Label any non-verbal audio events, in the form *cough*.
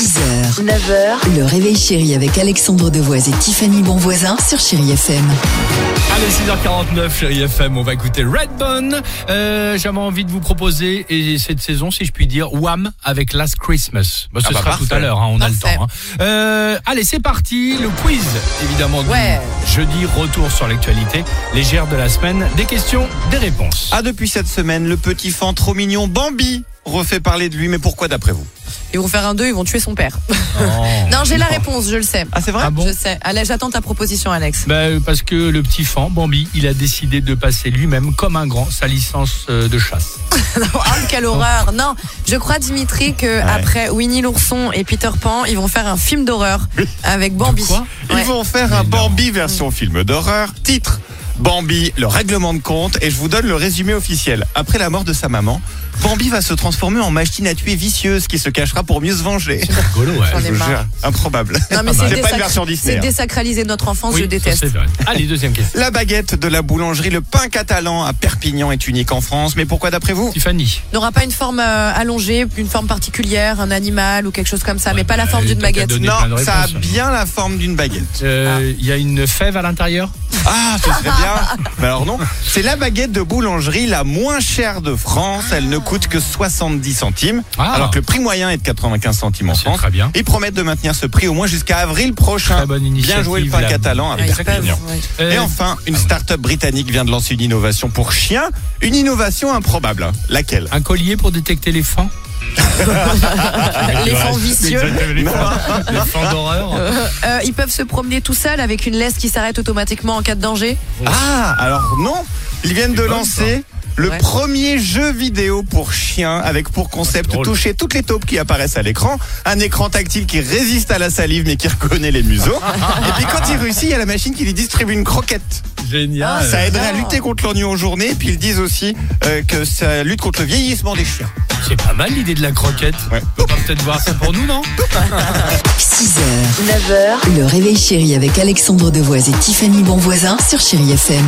6h, 9h, le réveil chéri avec Alexandre Devoise et Tiffany Bonvoisin sur Chéri FM. Allez, 6h49, chérie FM, on va écouter Redbone. Euh, J'avais envie de vous proposer, et cette saison, si je puis dire, Wham avec Last Christmas. Bah, ce Ah bah, sera tout à l'heure, hein, on a le temps. hein. Euh, allez, c'est parti, le quiz, évidemment, Ouais. jeudi, retour sur l'actualité, légère de la semaine, des questions, des réponses. Ah, depuis cette semaine, le petit fan trop mignon Bambi refait parler de lui, mais pourquoi d'après vous Ils vont faire un 2, ils vont tuer son père. Oh. *laughs* Non, j'ai la réponse, je le sais. Ah, c'est vrai Ah bon Je sais. Allez, j'attends ta proposition, Alex. Bah, parce que le petit fan, Bambi, il a décidé de passer lui-même, comme un grand, sa licence euh, de chasse. *laughs* oh, quelle horreur. Non, je crois, Dimitri, que après Winnie l'ourson et Peter Pan, ils vont faire un film d'horreur avec Bambi. quoi Ils vont faire un non. Bambi version film d'horreur. Titre Bambi, le règlement de compte. Et je vous donne le résumé officiel. Après la mort de sa maman, Bambi va se transformer en machine à tuer vicieuse qui se cachera pour mieux se venger. Rigolo, ouais. J'en ai Je vous marre. jure, improbable. Non, mais C'est c'est pas une version Disney. C'est hein. désacraliser notre enfance, Oui, je déteste. c'est vrai. Allez, deuxième question. La baguette de la boulangerie, le pain catalan à Perpignan est unique en France. Mais pourquoi d'après vous? Tiffany. N'aura pas une forme euh, allongée, une forme particulière, un animal ou quelque chose comme ça, mais pas la forme bah, d'une t'as qu'à baguette. Non, ça a bien la forme d'une baguette. Euh, Il y a une fève à l'intérieur? Ah, ce serait bien. Mais alors non, c'est la baguette de boulangerie la moins chère de France. Elle ne coûte que 70 centimes, Ah. alors que le prix moyen est de 95 centimes en C'est France. très bien. Ils promettent de maintenir ce prix au moins jusqu'à avril prochain. Très bonne initiative. Bien joué le pain la- catalan. à Ouais, ils peuvent, Perpignan. ouais. Euh, Et enfin, une start-up britannique vient de lancer une innovation pour chiens. Une innovation improbable. hein. Laquelle? Un collier pour détecter les fans *laughs* Les fans vicieux. Les fans, les fans d'horreur. Euh, ils peuvent se promener tout seuls avec une laisse qui s'arrête automatiquement en cas de danger. Ah, alors non. Ils viennent de lancer le Ouais. premier jeu vidéo pour chiens avec pour concept drôle. toucher toutes les taupes qui apparaissent à l'écran. Un écran tactile qui résiste à la salive mais qui reconnaît les museaux. *laughs* Et puis quand il réussit, il y a la machine qui lui distribue une croquette. Génial. Ça aiderait à Ah. lutter contre l'ennui en journée. Et puis ils disent aussi euh, que ça lutte contre le vieillissement des chiens. C'est pas mal l'idée de la croquette. Ouais. On peut peut-être voir ça pour nous, non *laughs* 6h, 9h, le réveil chéri avec Alexandre Devoise et Tiffany Bonvoisin sur Chéri FM.